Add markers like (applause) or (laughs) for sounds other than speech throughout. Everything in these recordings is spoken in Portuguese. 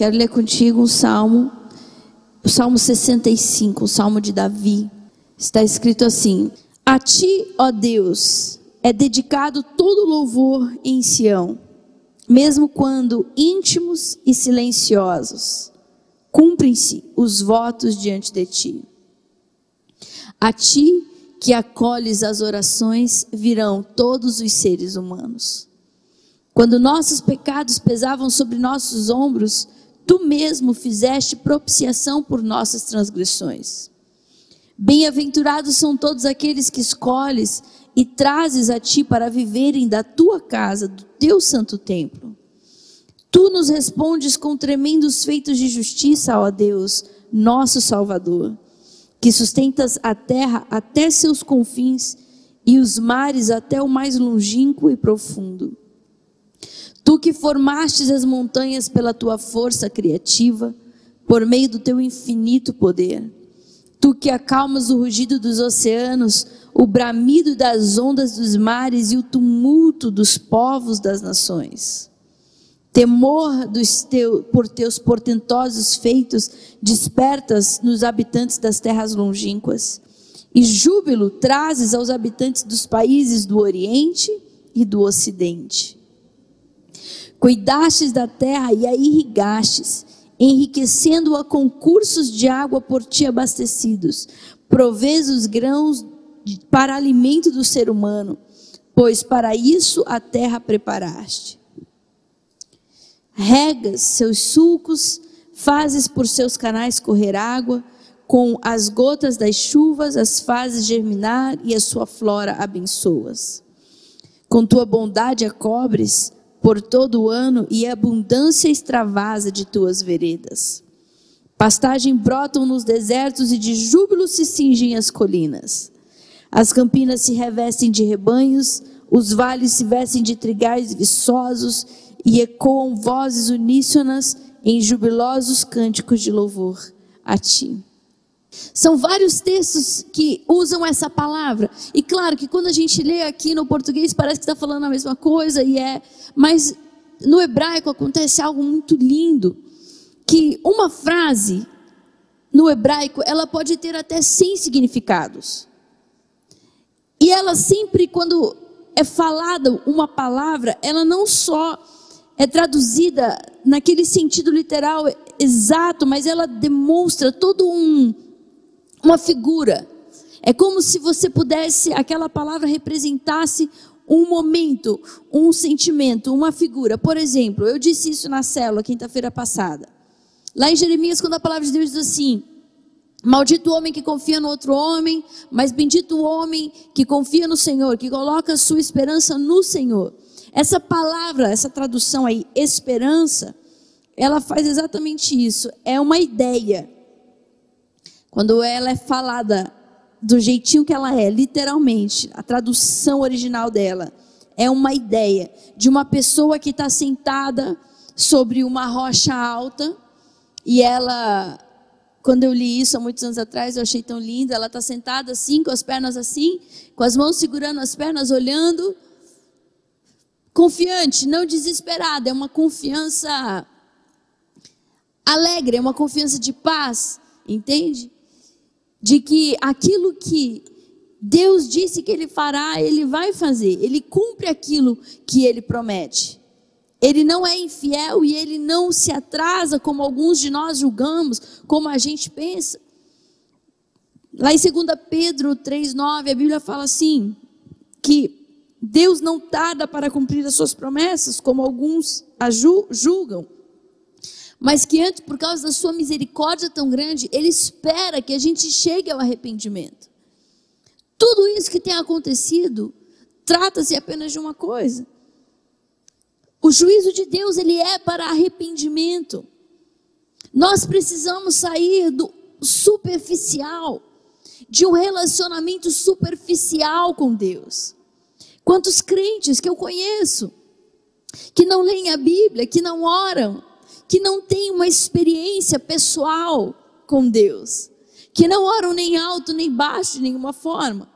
Quero ler contigo um salmo, o Salmo 65, o Salmo de Davi. Está escrito assim: A ti, ó Deus, é dedicado todo louvor em Sião, mesmo quando íntimos e silenciosos, cumprem-se os votos diante de ti. A ti que acolhes as orações virão todos os seres humanos. Quando nossos pecados pesavam sobre nossos ombros, tu mesmo fizeste propiciação por nossas transgressões. Bem-aventurados são todos aqueles que escolhes e trazes a ti para viverem da tua casa, do teu santo templo. Tu nos respondes com tremendos feitos de justiça, ó Deus, nosso Salvador que sustentas a terra até seus confins e os mares até o mais longínquo e profundo. Tu que formastes as montanhas pela tua força criativa, por meio do teu infinito poder. Tu que acalmas o rugido dos oceanos, o bramido das ondas dos mares e o tumulto dos povos das nações. Temor dos teu, por teus portentosos feitos despertas nos habitantes das terras longínquas, e júbilo trazes aos habitantes dos países do Oriente e do Ocidente. Cuidastes da terra e a irrigastes, enriquecendo-a com cursos de água por ti abastecidos, provês os grãos para alimento do ser humano, pois para isso a terra preparaste regas seus sulcos, fazes por seus canais correr água, com as gotas das chuvas as fazes germinar e a sua flora abençoas. Com tua bondade a cobres por todo o ano e abundância extravasa de tuas veredas. Pastagem brotam nos desertos e de júbilo se cingem as colinas. As campinas se revestem de rebanhos, os vales se vestem de trigais viçosos e ecoam vozes uníssonas em jubilosos cânticos de louvor a ti. São vários textos que usam essa palavra. E claro que quando a gente lê aqui no português parece que está falando a mesma coisa e é, mas no hebraico acontece algo muito lindo, que uma frase no hebraico ela pode ter até 100 significados. E ela sempre quando é falada uma palavra, ela não só é traduzida naquele sentido literal exato, mas ela demonstra todo um uma figura. É como se você pudesse, aquela palavra representasse um momento, um sentimento, uma figura. Por exemplo, eu disse isso na célula quinta-feira passada. Lá em Jeremias, quando a palavra de Deus diz assim: Maldito o homem que confia no outro homem, mas bendito o homem que confia no Senhor, que coloca sua esperança no Senhor. Essa palavra, essa tradução aí, esperança, ela faz exatamente isso. É uma ideia. Quando ela é falada do jeitinho que ela é, literalmente, a tradução original dela é uma ideia de uma pessoa que está sentada sobre uma rocha alta e ela, quando eu li isso há muitos anos atrás, eu achei tão lindo. Ela está sentada assim, com as pernas assim, com as mãos segurando as pernas, olhando confiante, não desesperada, é uma confiança alegre, é uma confiança de paz, entende? De que aquilo que Deus disse que Ele fará, Ele vai fazer, Ele cumpre aquilo que Ele promete. Ele não é infiel e Ele não se atrasa como alguns de nós julgamos, como a gente pensa. Lá em 2 Pedro 3,9, a Bíblia fala assim: que Deus não tarda para cumprir as suas promessas, como alguns julgam, mas que antes, por causa da sua misericórdia tão grande, Ele espera que a gente chegue ao arrependimento. Tudo isso que tem acontecido trata-se apenas de uma coisa. O juízo de Deus, ele é para arrependimento. Nós precisamos sair do superficial, de um relacionamento superficial com Deus. Quantos crentes que eu conheço que não leem a Bíblia, que não oram, que não têm uma experiência pessoal com Deus, que não oram nem alto nem baixo de nenhuma forma,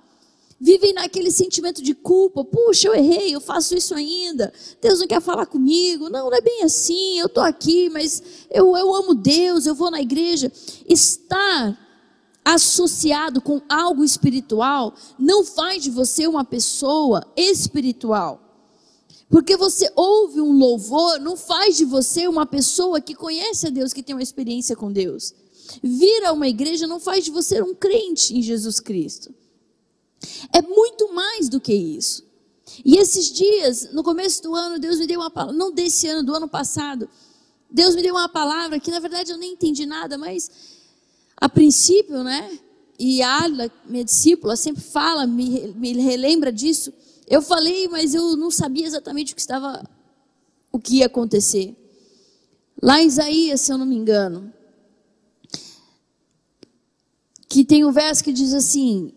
vivem naquele sentimento de culpa. Puxa, eu errei, eu faço isso ainda. Deus não quer falar comigo. Não, não é bem assim. Eu estou aqui, mas eu, eu amo Deus, eu vou na igreja. Estar associado com algo espiritual não faz de você uma pessoa espiritual. Porque você ouve um louvor, não faz de você uma pessoa que conhece a Deus, que tem uma experiência com Deus. Vir a uma igreja não faz de você um crente em Jesus Cristo. É muito mais do que isso. E esses dias, no começo do ano, Deus me deu uma palavra, não desse ano, do ano passado, Deus me deu uma palavra que na verdade eu nem entendi nada, mas a princípio, né? E a minha discípula, sempre fala, me relembra disso. Eu falei, mas eu não sabia exatamente o que estava, o que ia acontecer. Lá em Isaías, se eu não me engano, que tem um verso que diz assim: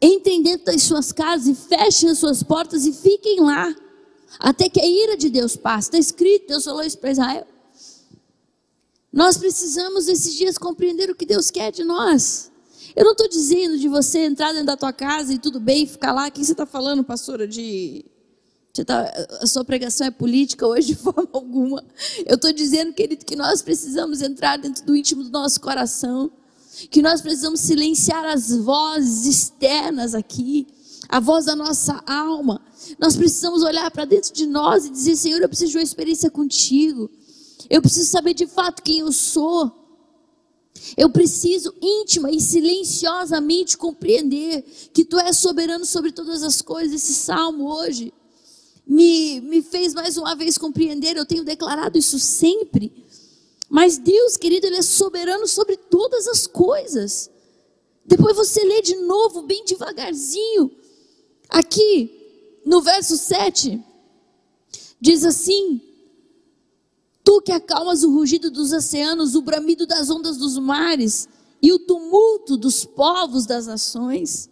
Entrem dentro das suas casas e fechem as suas portas e fiquem lá, até que a ira de Deus passe. Está escrito, Deus falou isso para Israel. Nós precisamos esses dias compreender o que Deus quer de nós. Eu não estou dizendo de você entrar dentro da tua casa e tudo bem, ficar lá. Quem você está falando, pastora? De tá, a sua pregação é política hoje de (laughs) forma alguma. Eu estou dizendo, querido, que nós precisamos entrar dentro do íntimo do nosso coração que nós precisamos silenciar as vozes externas aqui, a voz da nossa alma. Nós precisamos olhar para dentro de nós e dizer: Senhor, eu preciso de uma experiência contigo. Eu preciso saber de fato quem eu sou. Eu preciso íntima e silenciosamente compreender que Tu és soberano sobre todas as coisas. Esse salmo hoje me, me fez mais uma vez compreender. Eu tenho declarado isso sempre mas Deus, querido, Ele é soberano sobre todas as coisas. Depois você lê de novo, bem devagarzinho. Aqui, no verso 7, diz assim: Tu que acalmas o rugido dos oceanos, o bramido das ondas dos mares e o tumulto dos povos das nações.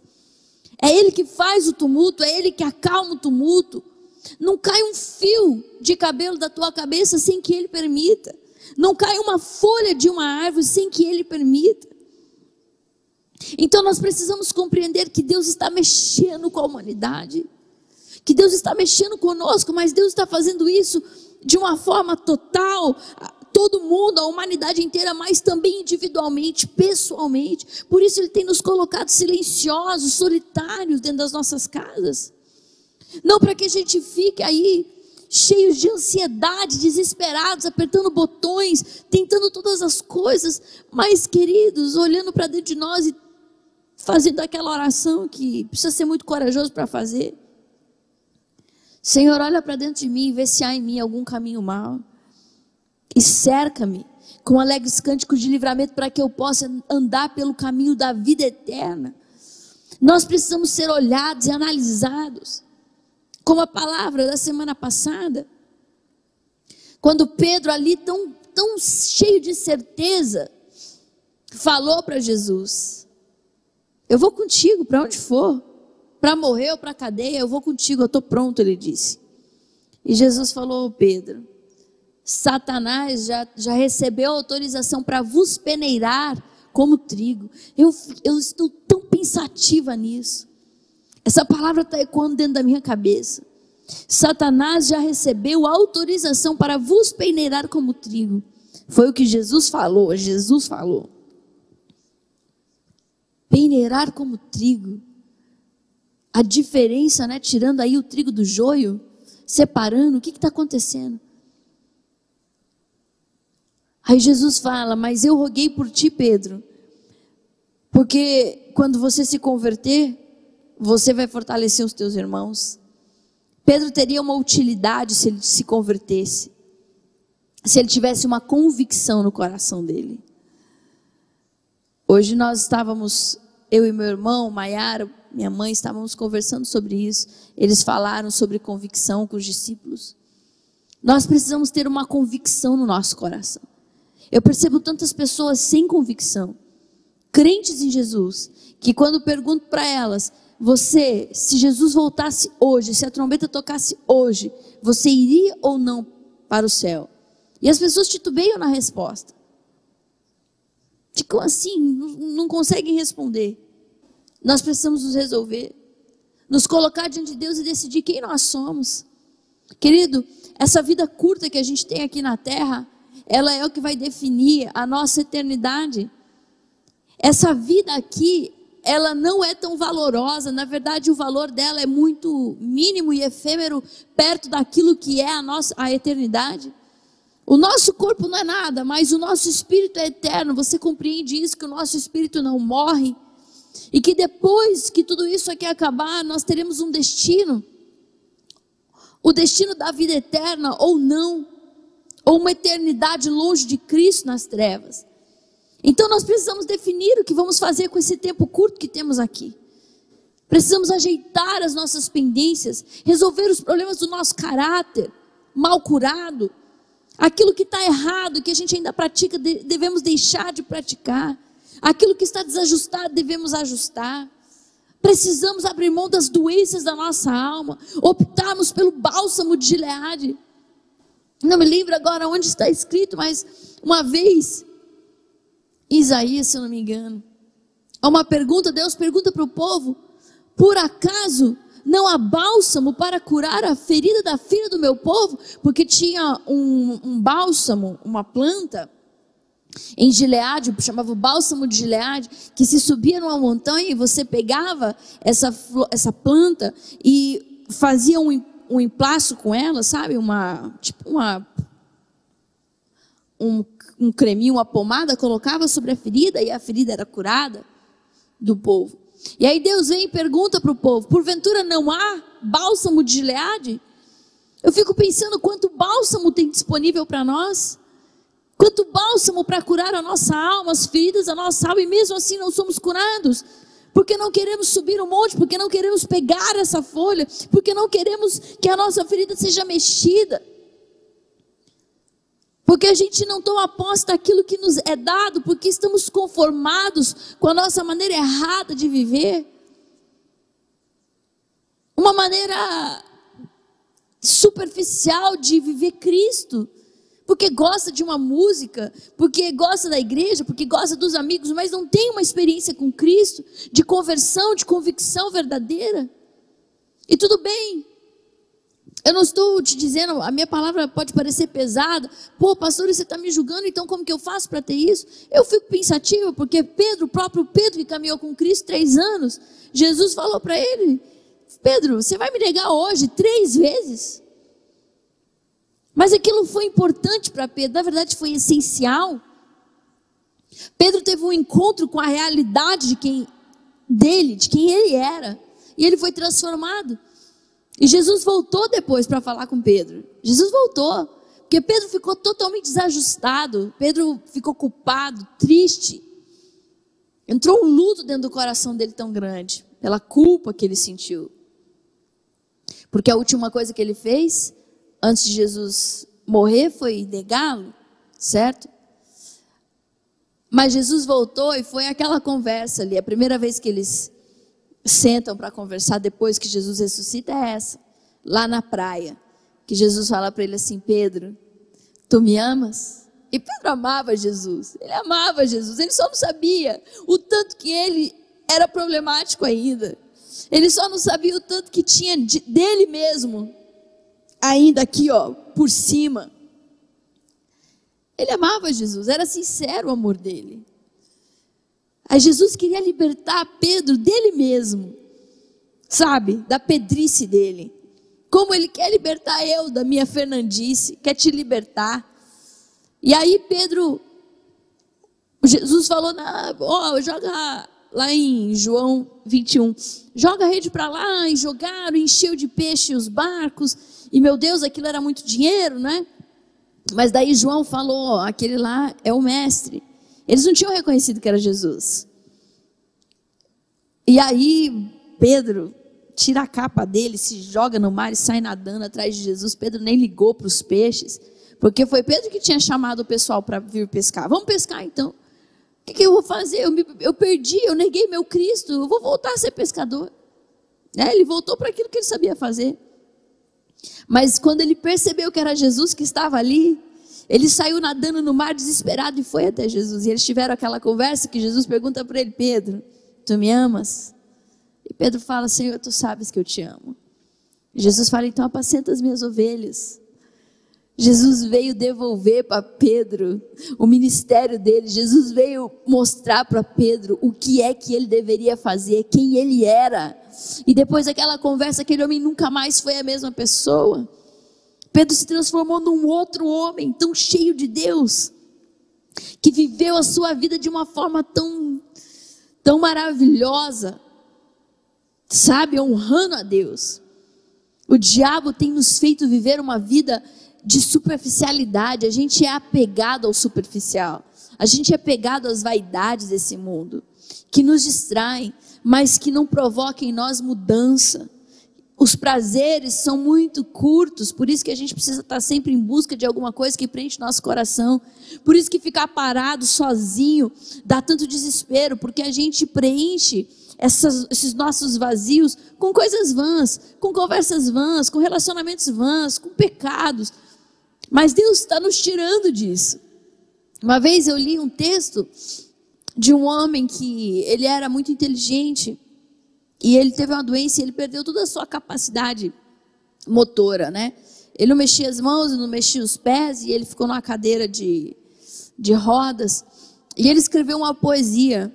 É Ele que faz o tumulto, é Ele que acalma o tumulto. Não cai um fio de cabelo da tua cabeça sem que Ele permita. Não cai uma folha de uma árvore sem que Ele permita. Então nós precisamos compreender que Deus está mexendo com a humanidade, que Deus está mexendo conosco, mas Deus está fazendo isso de uma forma total, todo mundo, a humanidade inteira, mas também individualmente, pessoalmente. Por isso Ele tem nos colocado silenciosos, solitários dentro das nossas casas. Não para que a gente fique aí cheios de ansiedade, desesperados, apertando botões, tentando todas as coisas, mas queridos, olhando para dentro de nós e fazendo aquela oração que precisa ser muito corajoso para fazer. Senhor, olha para dentro de mim e vê se há em mim algum caminho mau. E cerca-me com alegres cânticos de livramento para que eu possa andar pelo caminho da vida eterna. Nós precisamos ser olhados e analisados como a palavra da semana passada, quando Pedro, ali tão, tão cheio de certeza, falou para Jesus: Eu vou contigo para onde for, para morrer ou para cadeia, eu vou contigo, eu estou pronto, ele disse. E Jesus falou: Pedro, Satanás já, já recebeu autorização para vos peneirar como trigo. Eu, eu estou tão pensativa nisso. Essa palavra está ecoando dentro da minha cabeça. Satanás já recebeu autorização para vos peneirar como trigo. Foi o que Jesus falou. Jesus falou. Peneirar como trigo. A diferença, né? Tirando aí o trigo do joio, separando, o que está acontecendo? Aí Jesus fala: Mas eu roguei por ti, Pedro, porque quando você se converter, você vai fortalecer os teus irmãos. Pedro teria uma utilidade se ele se convertesse, se ele tivesse uma convicção no coração dele. Hoje nós estávamos, eu e meu irmão, Maiara, minha mãe, estávamos conversando sobre isso. Eles falaram sobre convicção com os discípulos. Nós precisamos ter uma convicção no nosso coração. Eu percebo tantas pessoas sem convicção, crentes em Jesus, que quando pergunto para elas, você, se Jesus voltasse hoje, se a trombeta tocasse hoje, você iria ou não para o céu? E as pessoas titubeiam na resposta. Ficam assim, não conseguem responder. Nós precisamos nos resolver. nos colocar diante de Deus e decidir quem nós somos. Querido, essa vida curta que a gente tem aqui na terra, ela é o que vai definir a nossa eternidade. Essa vida aqui, ela não é tão valorosa, na verdade o valor dela é muito mínimo e efêmero perto daquilo que é a nossa a eternidade. O nosso corpo não é nada, mas o nosso espírito é eterno. Você compreende isso que o nosso espírito não morre e que depois que tudo isso aqui acabar, nós teremos um destino. O destino da vida eterna ou não, ou uma eternidade longe de Cristo nas trevas. Então nós precisamos definir o que vamos fazer com esse tempo curto que temos aqui. Precisamos ajeitar as nossas pendências, resolver os problemas do nosso caráter, mal curado, aquilo que está errado, que a gente ainda pratica, devemos deixar de praticar, aquilo que está desajustado, devemos ajustar. Precisamos abrir mão das doenças da nossa alma, optarmos pelo bálsamo de Gileade. Não me lembro agora onde está escrito, mas uma vez Isaías, se eu não me engano. Há uma pergunta, Deus pergunta para o povo: por acaso não há bálsamo para curar a ferida da filha do meu povo? Porque tinha um, um bálsamo, uma planta em Gileade, chamava o bálsamo de Gileade, que se subia numa montanha e você pegava essa, essa planta e fazia um, um emplaço com ela, sabe? Uma, tipo uma, um um creminho, uma pomada, colocava sobre a ferida e a ferida era curada do povo. E aí Deus vem e pergunta para o povo: porventura não há bálsamo de Gileade? Eu fico pensando quanto bálsamo tem disponível para nós. Quanto bálsamo para curar a nossa alma, as feridas da nossa alma, e mesmo assim não somos curados. Porque não queremos subir o um monte, porque não queremos pegar essa folha, porque não queremos que a nossa ferida seja mexida. Porque a gente não toma posse daquilo que nos é dado, porque estamos conformados com a nossa maneira errada de viver. Uma maneira superficial de viver Cristo. Porque gosta de uma música, porque gosta da igreja, porque gosta dos amigos, mas não tem uma experiência com Cristo, de conversão, de convicção verdadeira. E tudo bem, eu não estou te dizendo, a minha palavra pode parecer pesada. Pô, pastor, você está me julgando, então como que eu faço para ter isso? Eu fico pensativa, porque Pedro, o próprio Pedro que caminhou com Cristo três anos, Jesus falou para ele: Pedro, você vai me negar hoje três vezes? Mas aquilo foi importante para Pedro, na verdade foi essencial. Pedro teve um encontro com a realidade de quem dele, de quem ele era, e ele foi transformado. E Jesus voltou depois para falar com Pedro. Jesus voltou, porque Pedro ficou totalmente desajustado, Pedro ficou culpado, triste. Entrou um luto dentro do coração dele tão grande, pela culpa que ele sentiu. Porque a última coisa que ele fez, antes de Jesus morrer, foi negá-lo, certo? Mas Jesus voltou e foi aquela conversa ali, a primeira vez que eles sentam para conversar depois que Jesus ressuscita é essa, lá na praia, que Jesus fala para ele assim: Pedro, tu me amas? E Pedro amava Jesus, ele amava Jesus, ele só não sabia o tanto que ele era problemático ainda, ele só não sabia o tanto que tinha de, dele mesmo, ainda aqui, ó, por cima. Ele amava Jesus, era sincero o amor dele. Aí Jesus queria libertar Pedro dele mesmo, sabe? Da pedrice dele. Como ele quer libertar eu da minha Fernandice, quer te libertar. E aí Pedro, Jesus falou, ó, oh, joga lá em João 21, joga a rede para lá, e jogaram, encheu de peixe os barcos, e meu Deus, aquilo era muito dinheiro, né? Mas daí João falou, aquele lá é o mestre. Eles não tinham reconhecido que era Jesus. E aí, Pedro tira a capa dele, se joga no mar e sai nadando atrás de Jesus. Pedro nem ligou para os peixes, porque foi Pedro que tinha chamado o pessoal para vir pescar. Vamos pescar então. O que, que eu vou fazer? Eu, me, eu, perdi, eu neguei meu Cristo, eu vou voltar a ser pescador. É, ele voltou para aquilo que ele sabia fazer. Mas quando ele percebeu que era Jesus que estava ali, ele saiu nadando no mar desesperado e foi até Jesus. E eles tiveram aquela conversa que Jesus pergunta para ele: Pedro, tu me amas? E Pedro fala: Senhor, tu sabes que eu te amo. Jesus fala: então apacenta as minhas ovelhas. Jesus veio devolver para Pedro o ministério dele. Jesus veio mostrar para Pedro o que é que ele deveria fazer, quem ele era. E depois daquela conversa, aquele homem nunca mais foi a mesma pessoa. Pedro se transformou num outro homem, tão cheio de Deus, que viveu a sua vida de uma forma tão, tão maravilhosa, sabe, honrando a Deus. O diabo tem nos feito viver uma vida de superficialidade, a gente é apegado ao superficial, a gente é apegado às vaidades desse mundo, que nos distraem, mas que não provocam em nós mudança. Os prazeres são muito curtos, por isso que a gente precisa estar sempre em busca de alguma coisa que preenche nosso coração. Por isso que ficar parado sozinho dá tanto desespero, porque a gente preenche essas, esses nossos vazios com coisas vãs, com conversas vãs, com relacionamentos vãs, com pecados. Mas Deus está nos tirando disso. Uma vez eu li um texto de um homem que ele era muito inteligente e ele teve uma doença e ele perdeu toda a sua capacidade motora, né? Ele não mexia as mãos, não mexia os pés e ele ficou numa cadeira de, de rodas. E ele escreveu uma poesia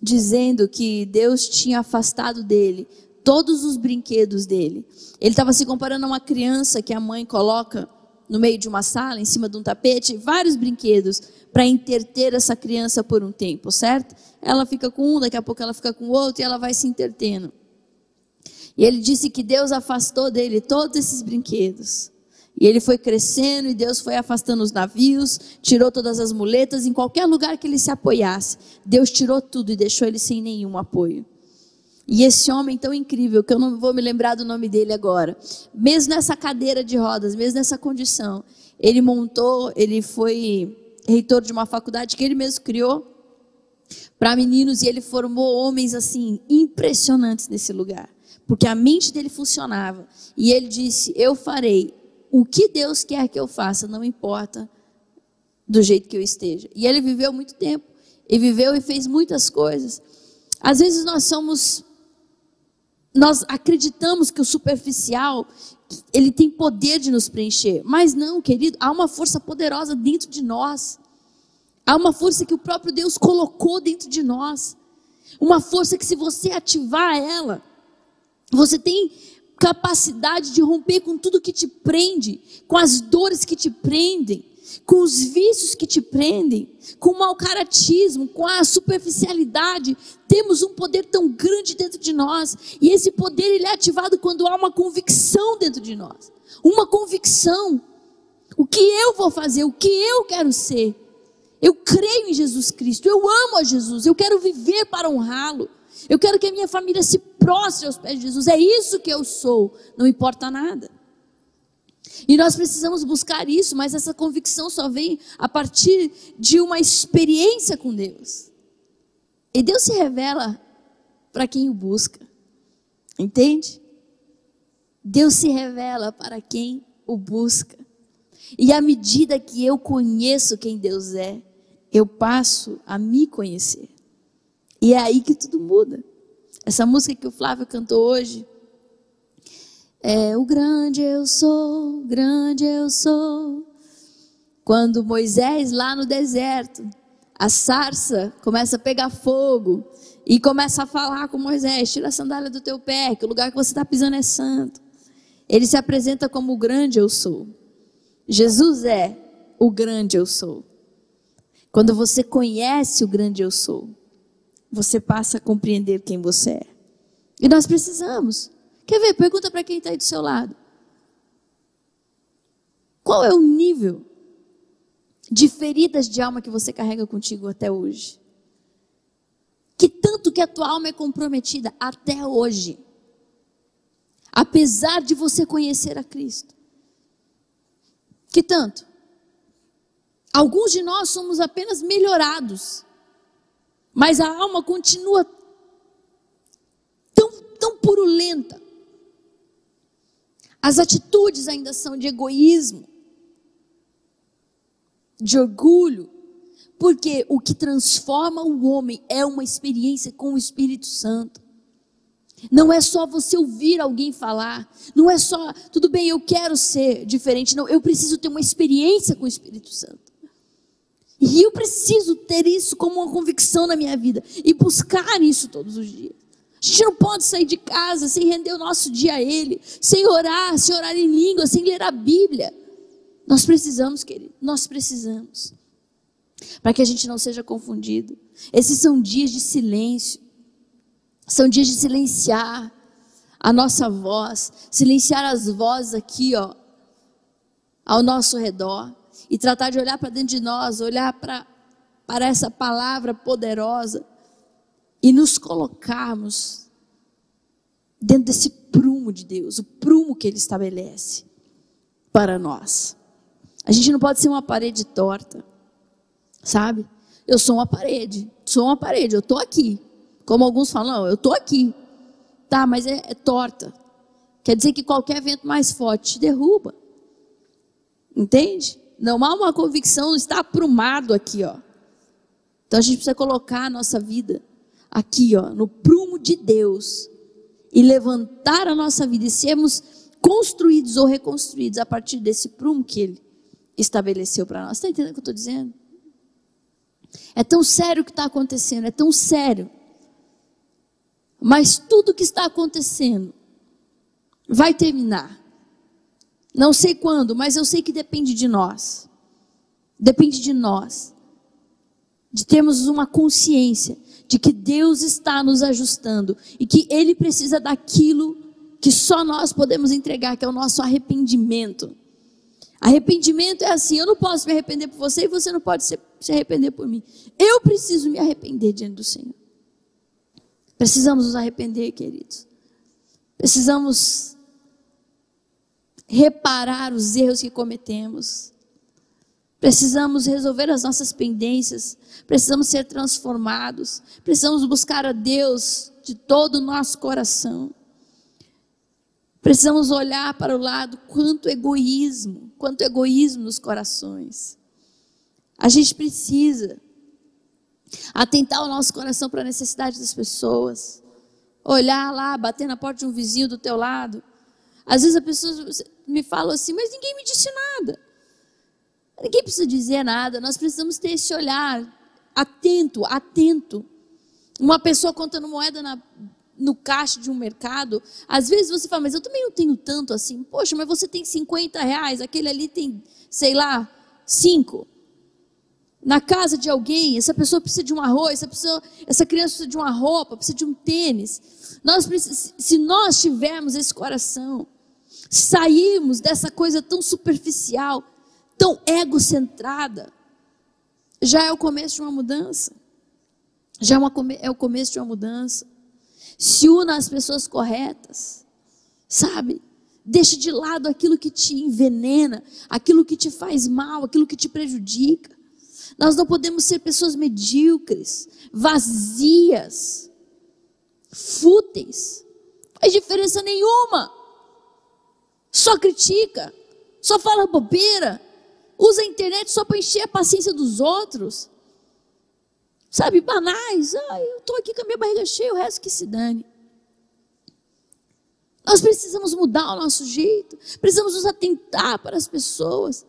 dizendo que Deus tinha afastado dele todos os brinquedos dele. Ele estava se comparando a uma criança que a mãe coloca no meio de uma sala, em cima de um tapete, vários brinquedos para interter essa criança por um tempo, certo? Ela fica com um, daqui a pouco ela fica com outro e ela vai se intertendo. E ele disse que Deus afastou dele todos esses brinquedos. E ele foi crescendo e Deus foi afastando os navios, tirou todas as muletas, em qualquer lugar que ele se apoiasse. Deus tirou tudo e deixou ele sem nenhum apoio. E esse homem tão incrível, que eu não vou me lembrar do nome dele agora, mesmo nessa cadeira de rodas, mesmo nessa condição, ele montou, ele foi reitor de uma faculdade que ele mesmo criou para meninos e ele formou homens assim impressionantes nesse lugar, porque a mente dele funcionava. E ele disse: "Eu farei o que Deus quer que eu faça, não importa do jeito que eu esteja". E ele viveu muito tempo, e viveu e fez muitas coisas. Às vezes nós somos nós acreditamos que o superficial ele tem poder de nos preencher, mas não, querido, há uma força poderosa dentro de nós. Há uma força que o próprio Deus colocou dentro de nós. Uma força que se você ativar ela, você tem capacidade de romper com tudo que te prende, com as dores que te prendem, com os vícios que te prendem, com o mau caratismo, com a superficialidade. Temos um poder tão grande dentro de nós, e esse poder ele é ativado quando há uma convicção dentro de nós. Uma convicção. O que eu vou fazer, o que eu quero ser. Eu creio em Jesus Cristo, eu amo a Jesus, eu quero viver para honrá-lo. Eu quero que a minha família se prostre aos pés de Jesus. É isso que eu sou, não importa nada. E nós precisamos buscar isso, mas essa convicção só vem a partir de uma experiência com Deus. E Deus se revela para quem o busca. Entende? Deus se revela para quem o busca. E à medida que eu conheço quem Deus é, eu passo a me conhecer. E é aí que tudo muda. Essa música que o Flávio cantou hoje, é o grande eu sou, grande eu sou. Quando Moisés lá no deserto, a sarça começa a pegar fogo e começa a falar com Moisés: tira a sandália do teu pé, que o lugar que você está pisando é santo. Ele se apresenta como o grande eu sou. Jesus é o grande eu sou. Quando você conhece o grande eu sou, você passa a compreender quem você é. E nós precisamos Quer ver? Pergunta para quem está aí do seu lado. Qual é o nível de feridas de alma que você carrega contigo até hoje? Que tanto que a tua alma é comprometida até hoje. Apesar de você conhecer a Cristo. Que tanto? Alguns de nós somos apenas melhorados. Mas a alma continua tão, tão purulenta as atitudes ainda são de egoísmo, de orgulho, porque o que transforma o homem é uma experiência com o Espírito Santo. Não é só você ouvir alguém falar, não é só, tudo bem, eu quero ser diferente, não, eu preciso ter uma experiência com o Espírito Santo. E eu preciso ter isso como uma convicção na minha vida e buscar isso todos os dias. A gente não pode sair de casa sem render o nosso dia a Ele, sem orar, sem orar em língua, sem ler a Bíblia. Nós precisamos, querido, nós precisamos. Para que a gente não seja confundido. Esses são dias de silêncio. São dias de silenciar a nossa voz, silenciar as vozes aqui, ó, ao nosso redor e tratar de olhar para dentro de nós, olhar para para essa palavra poderosa e nos colocarmos dentro desse prumo de Deus, o prumo que Ele estabelece para nós. A gente não pode ser uma parede torta, sabe? Eu sou uma parede, sou uma parede, eu estou aqui. Como alguns falam, eu estou aqui. Tá, mas é, é torta. Quer dizer que qualquer vento mais forte te derruba. Entende? Não há uma convicção, está aprumado aqui, ó. Então a gente precisa colocar a nossa vida aqui, ó, no prumo de Deus e levantar a nossa vida e sermos construídos ou reconstruídos a partir desse prumo que Ele estabeleceu para nós. Está entendendo o que eu estou dizendo? É tão sério o que está acontecendo, é tão sério. Mas tudo que está acontecendo vai terminar. Não sei quando, mas eu sei que depende de nós. Depende de nós. De termos uma consciência de que Deus está nos ajustando e que Ele precisa daquilo que só nós podemos entregar, que é o nosso arrependimento. Arrependimento é assim: eu não posso me arrepender por você e você não pode se, se arrepender por mim. Eu preciso me arrepender diante do Senhor. Precisamos nos arrepender, queridos. Precisamos reparar os erros que cometemos. Precisamos resolver as nossas pendências. Precisamos ser transformados. Precisamos buscar a Deus de todo o nosso coração. Precisamos olhar para o lado quanto egoísmo, quanto egoísmo nos corações. A gente precisa atentar o nosso coração para a necessidade das pessoas. Olhar lá, bater na porta de um vizinho do teu lado. Às vezes a pessoa me fala assim, mas ninguém me disse nada. Ninguém precisa dizer nada, nós precisamos ter esse olhar atento, atento. Uma pessoa contando moeda na, no caixa de um mercado, às vezes você fala, mas eu também não tenho tanto assim. Poxa, mas você tem 50 reais, aquele ali tem, sei lá, 5 na casa de alguém, essa pessoa precisa de um arroz, essa, pessoa, essa criança precisa de uma roupa, precisa de um tênis. Nós, se nós tivermos esse coração, sairmos dessa coisa tão superficial, tão egocentrada, já é o começo de uma mudança. Já é, uma, é o começo de uma mudança. Se una às pessoas corretas, sabe? Deixa de lado aquilo que te envenena, aquilo que te faz mal, aquilo que te prejudica. Nós não podemos ser pessoas medíocres, vazias, fúteis. Não faz diferença nenhuma. Só critica, só fala bobeira, usa a internet só para encher a paciência dos outros. Sabe, banais. Ah, eu estou aqui com a minha barriga cheia, o resto que se dane. Nós precisamos mudar o nosso jeito, precisamos nos atentar para as pessoas.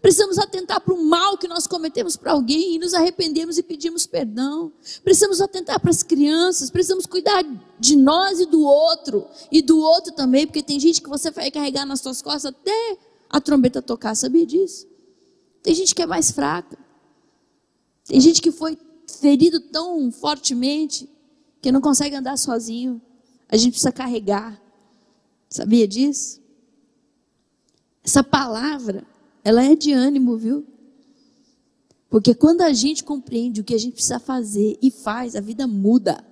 Precisamos atentar para o mal que nós cometemos para alguém e nos arrependemos e pedimos perdão. Precisamos atentar para as crianças, precisamos cuidar de nós e do outro, e do outro também, porque tem gente que você vai carregar nas suas costas até a trombeta tocar, sabia disso? Tem gente que é mais fraca. Tem gente que foi ferido tão fortemente que não consegue andar sozinho. A gente precisa carregar. Sabia disso? Essa palavra ela é de ânimo, viu? Porque quando a gente compreende o que a gente precisa fazer e faz, a vida muda.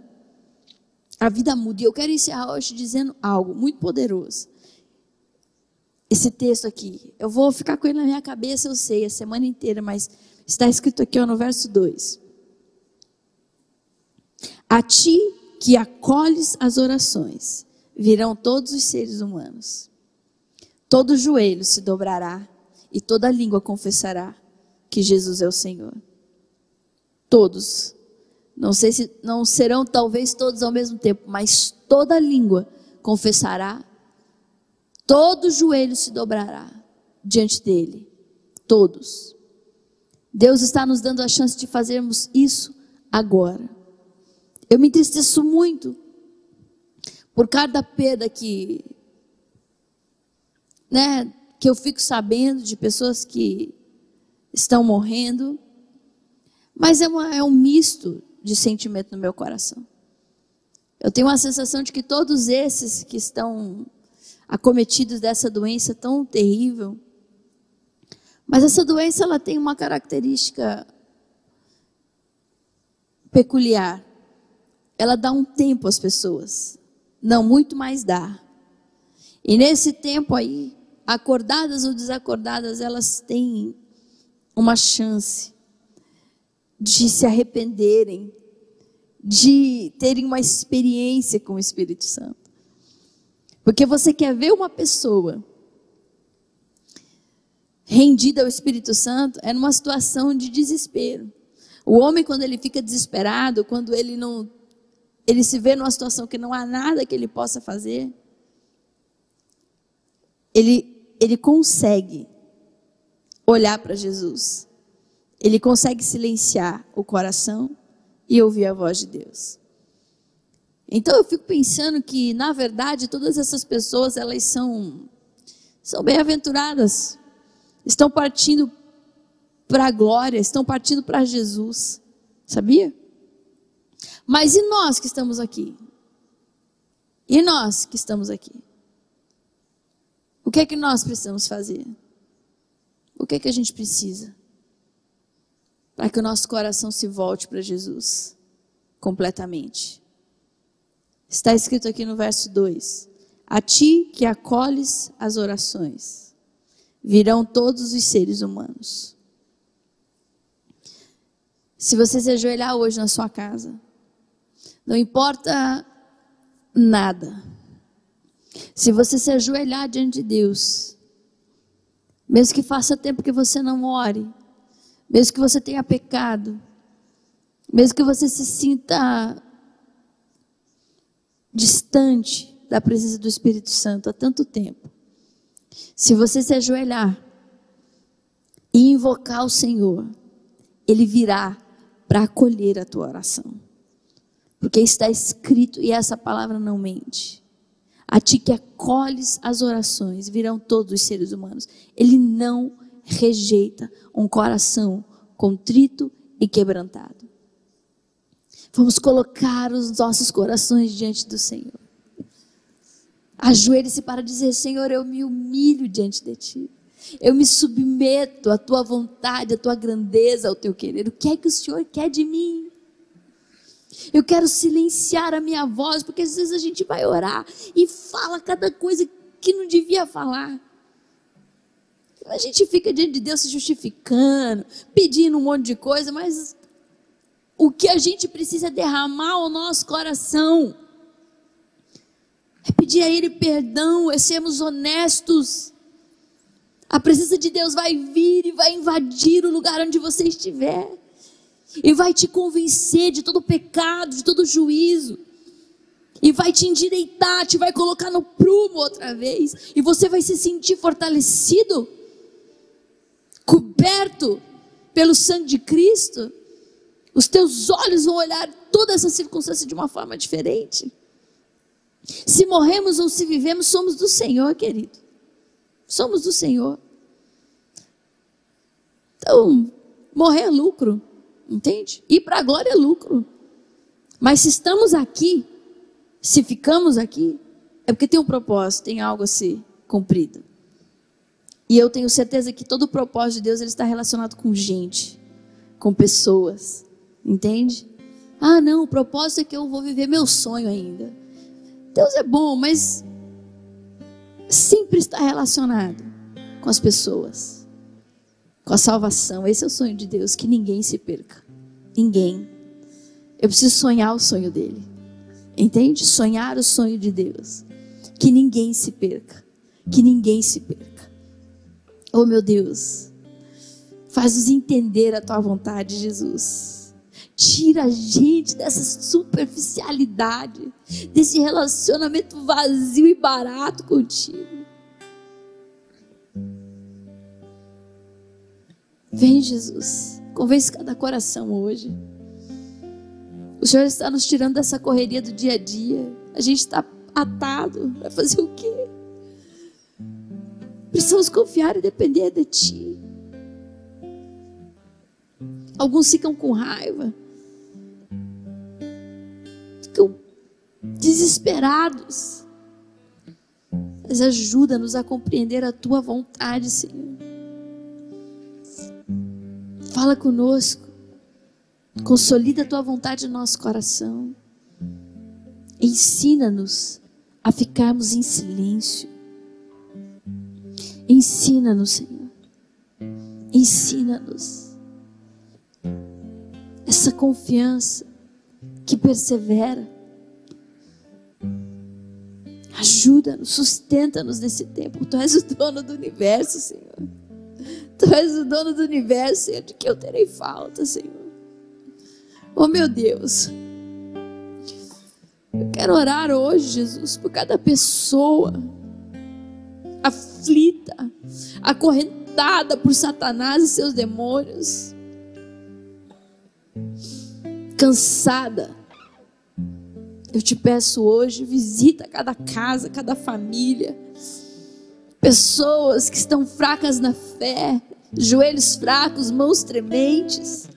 A vida muda. E eu quero encerrar hoje dizendo algo muito poderoso. Esse texto aqui, eu vou ficar com ele na minha cabeça, eu sei, a semana inteira, mas está escrito aqui ó, no verso 2. A ti que acolhes as orações, virão todos os seres humanos. Todo joelho se dobrará e toda língua confessará que Jesus é o Senhor. Todos. Não sei se não serão talvez todos ao mesmo tempo, mas toda língua confessará, todo joelho se dobrará diante dele. Todos. Deus está nos dando a chance de fazermos isso agora. Eu me entristeço muito por cada perda que, né, que eu fico sabendo de pessoas que estão morrendo, mas é, uma, é um misto de sentimento no meu coração. Eu tenho uma sensação de que todos esses que estão acometidos dessa doença tão terrível, mas essa doença ela tem uma característica peculiar. Ela dá um tempo às pessoas. Não muito mais dá. E nesse tempo aí, acordadas ou desacordadas, elas têm uma chance de se arrependerem, de terem uma experiência com o Espírito Santo. Porque você quer ver uma pessoa rendida ao Espírito Santo é numa situação de desespero. O homem quando ele fica desesperado, quando ele não ele se vê numa situação que não há nada que ele possa fazer, ele ele consegue olhar para Jesus. Ele consegue silenciar o coração e ouvir a voz de Deus. Então eu fico pensando que, na verdade, todas essas pessoas, elas são, são bem-aventuradas. Estão partindo para a glória, estão partindo para Jesus. Sabia? Mas e nós que estamos aqui? E nós que estamos aqui? O que é que nós precisamos fazer? O que é que a gente precisa? Para que o nosso coração se volte para Jesus completamente. Está escrito aqui no verso 2: A ti que acolhes as orações, virão todos os seres humanos. Se você se ajoelhar hoje na sua casa, não importa nada. Se você se ajoelhar diante de Deus, mesmo que faça tempo que você não ore, mesmo que você tenha pecado, mesmo que você se sinta distante da presença do Espírito Santo há tanto tempo, se você se ajoelhar e invocar o Senhor, Ele virá para acolher a tua oração. Porque está escrito, e essa palavra não mente. A ti que acolhes as orações, virão todos os seres humanos. Ele não rejeita um coração contrito e quebrantado. Vamos colocar os nossos corações diante do Senhor. Ajoelhe-se para dizer: Senhor, eu me humilho diante de ti. Eu me submeto à tua vontade, à tua grandeza, ao teu querer. O que é que o Senhor quer de mim? Eu quero silenciar a minha voz, porque às vezes a gente vai orar e fala cada coisa que não devia falar. A gente fica diante de Deus se justificando, pedindo um monte de coisa, mas o que a gente precisa derramar ao nosso coração. É pedir a Ele perdão, é sermos honestos. A presença de Deus vai vir e vai invadir o lugar onde você estiver. E vai te convencer de todo pecado, de todo juízo. E vai te endireitar, te vai colocar no prumo outra vez. E você vai se sentir fortalecido, coberto pelo sangue de Cristo. Os teus olhos vão olhar toda essa circunstância de uma forma diferente. Se morremos ou se vivemos, somos do Senhor, querido. Somos do Senhor. Então, morrer é lucro, entende? Ir para a glória é lucro. Mas se estamos aqui, se ficamos aqui, é porque tem um propósito, tem algo a ser cumprido. E eu tenho certeza que todo o propósito de Deus ele está relacionado com gente, com pessoas. Entende? Ah, não, o propósito é que eu vou viver meu sonho ainda. Deus é bom, mas sempre está relacionado com as pessoas, com a salvação. Esse é o sonho de Deus, que ninguém se perca. Ninguém. Eu preciso sonhar o sonho dele. Entende? Sonhar o sonho de Deus. Que ninguém se perca. Que ninguém se perca. Oh, meu Deus. Faz-nos entender a tua vontade, Jesus. Tira a gente dessa superficialidade, desse relacionamento vazio e barato contigo. Vem, Jesus, convence cada coração hoje. O Senhor está nos tirando dessa correria do dia a dia. A gente está atado. Vai fazer o quê? Precisamos confiar e depender de Ti. Alguns ficam com raiva, ficam desesperados. Mas ajuda-nos a compreender a Tua vontade, Senhor. Fala conosco. Consolida a tua vontade no nosso coração. Ensina-nos a ficarmos em silêncio. Ensina-nos, Senhor. Ensina-nos essa confiança que persevera. Ajuda-nos, sustenta-nos nesse tempo. Tu és o dono do universo, Senhor. Tu és o dono do universo, Senhor, de que eu terei falta, Senhor. Oh meu Deus. Eu quero orar hoje, Jesus, por cada pessoa aflita, acorrentada por Satanás e seus demônios, cansada. Eu te peço hoje, visita cada casa, cada família. Pessoas que estão fracas na fé, joelhos fracos, mãos trementes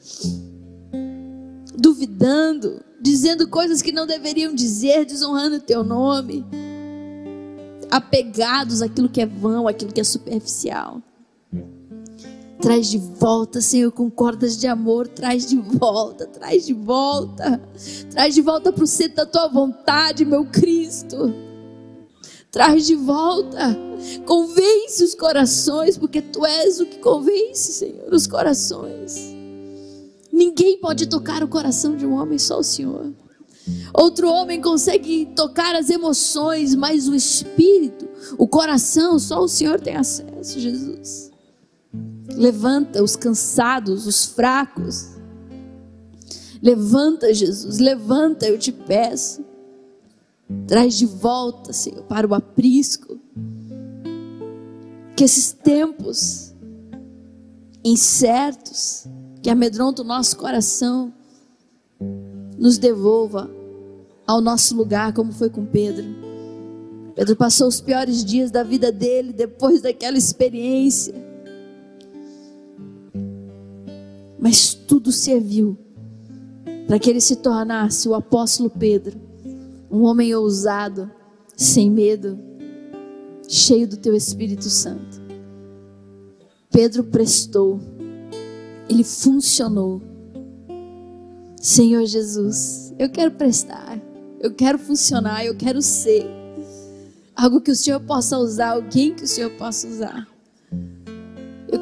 duvidando, dizendo coisas que não deveriam dizer, desonrando o teu nome, apegados àquilo que é vão, àquilo que é superficial. Traz de volta, Senhor, com cordas de amor. Traz de volta, traz de volta. Traz de volta para o centro da tua vontade, meu Cristo. Traz de volta. Convence os corações, porque tu és o que convence, Senhor, os corações. Ninguém pode tocar o coração de um homem, só o Senhor. Outro homem consegue tocar as emoções, mas o espírito, o coração, só o Senhor tem acesso, Jesus. Levanta os cansados, os fracos. Levanta, Jesus, levanta, eu te peço. Traz de volta, Senhor, para o aprisco. Que esses tempos incertos, que amedronta o nosso coração, nos devolva ao nosso lugar, como foi com Pedro. Pedro passou os piores dias da vida dele depois daquela experiência. Mas tudo serviu para que ele se tornasse o apóstolo Pedro, um homem ousado, sem medo, cheio do teu Espírito Santo. Pedro prestou ele funcionou. Senhor Jesus, eu quero prestar, eu quero funcionar, eu quero ser algo que o Senhor possa usar, alguém que o Senhor possa usar.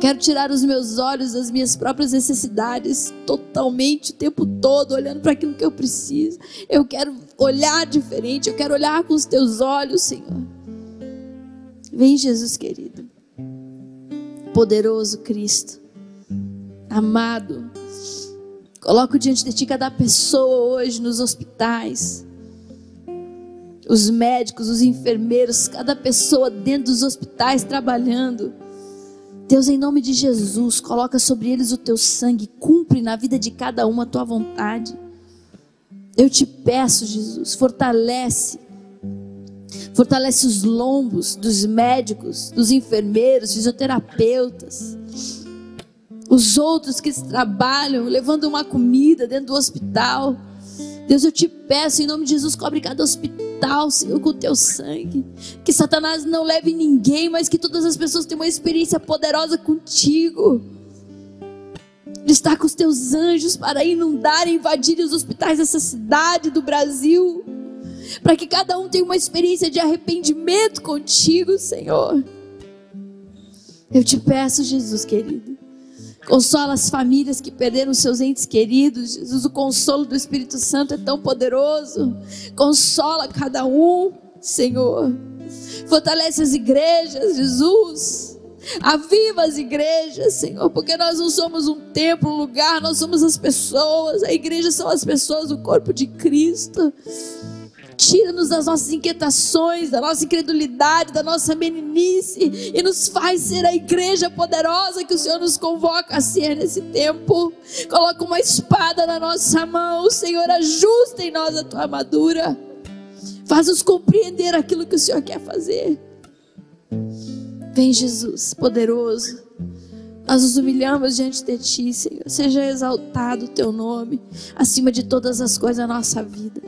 Quero tirar os meus olhos das minhas próprias necessidades totalmente o tempo todo, olhando para aquilo que eu preciso. Eu quero olhar diferente, eu quero olhar com os teus olhos, Senhor. Vem, Jesus querido, poderoso Cristo amado. Coloco diante de ti cada pessoa hoje nos hospitais. Os médicos, os enfermeiros, cada pessoa dentro dos hospitais trabalhando. Deus, em nome de Jesus, coloca sobre eles o teu sangue, cumpre na vida de cada uma a tua vontade. Eu te peço, Jesus, fortalece. Fortalece os lombos dos médicos, dos enfermeiros, fisioterapeutas os outros que trabalham, levando uma comida dentro do hospital. Deus, eu te peço, em nome de Jesus, cobre cada hospital, Senhor, com o teu sangue. Que Satanás não leve ninguém, mas que todas as pessoas tenham uma experiência poderosa contigo. Estar com os teus anjos para inundar e invadir os hospitais dessa cidade do Brasil. Para que cada um tenha uma experiência de arrependimento contigo, Senhor. Eu te peço, Jesus querido Consola as famílias que perderam seus entes queridos. Jesus, o consolo do Espírito Santo é tão poderoso. Consola cada um, Senhor. Fortalece as igrejas, Jesus. Aviva as igrejas, Senhor, porque nós não somos um templo, um lugar, nós somos as pessoas. A igreja são as pessoas, o corpo de Cristo. Tira-nos das nossas inquietações, da nossa incredulidade, da nossa meninice e nos faz ser a igreja poderosa que o Senhor nos convoca a ser nesse tempo. Coloca uma espada na nossa mão, Senhor, ajusta em nós a tua armadura. Faz-nos compreender aquilo que o Senhor quer fazer. Vem, Jesus, poderoso. Nós nos humilhamos diante de Ti, Senhor. Seja exaltado o Teu nome, acima de todas as coisas da nossa vida.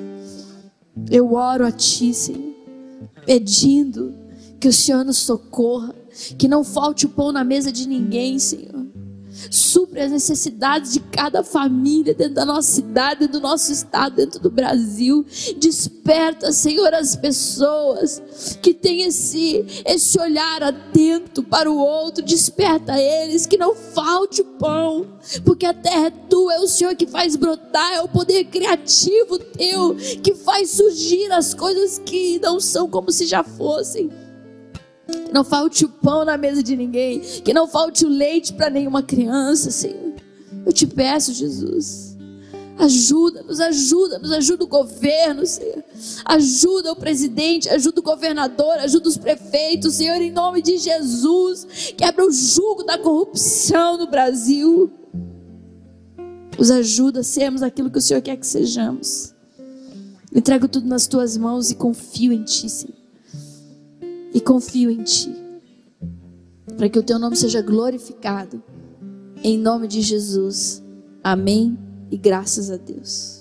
Eu oro a Ti, Senhor, pedindo que o Senhor nos socorra, que não falte o pão na mesa de ninguém, Senhor supre as necessidades de cada família dentro da nossa cidade, dentro do nosso estado, dentro do Brasil. Desperta, Senhor, as pessoas que têm esse, esse olhar atento para o outro. Desperta eles, que não falte o pão, porque a terra é tua, é o Senhor que faz brotar, é o poder criativo teu que faz surgir as coisas que não são como se já fossem. Que não falte o pão na mesa de ninguém. Que não falte o leite para nenhuma criança, Senhor. Eu te peço, Jesus. Ajuda-nos, ajuda-nos, ajuda o governo, Senhor. Ajuda o presidente, ajuda o governador, ajuda os prefeitos, Senhor, em nome de Jesus. Quebra o jugo da corrupção no Brasil. Nos ajuda a sermos aquilo que o Senhor quer que sejamos. Entrego tudo nas tuas mãos e confio em Ti, Senhor e confio em Ti, para que o Teu nome seja glorificado, em nome de Jesus. Amém e graças a Deus.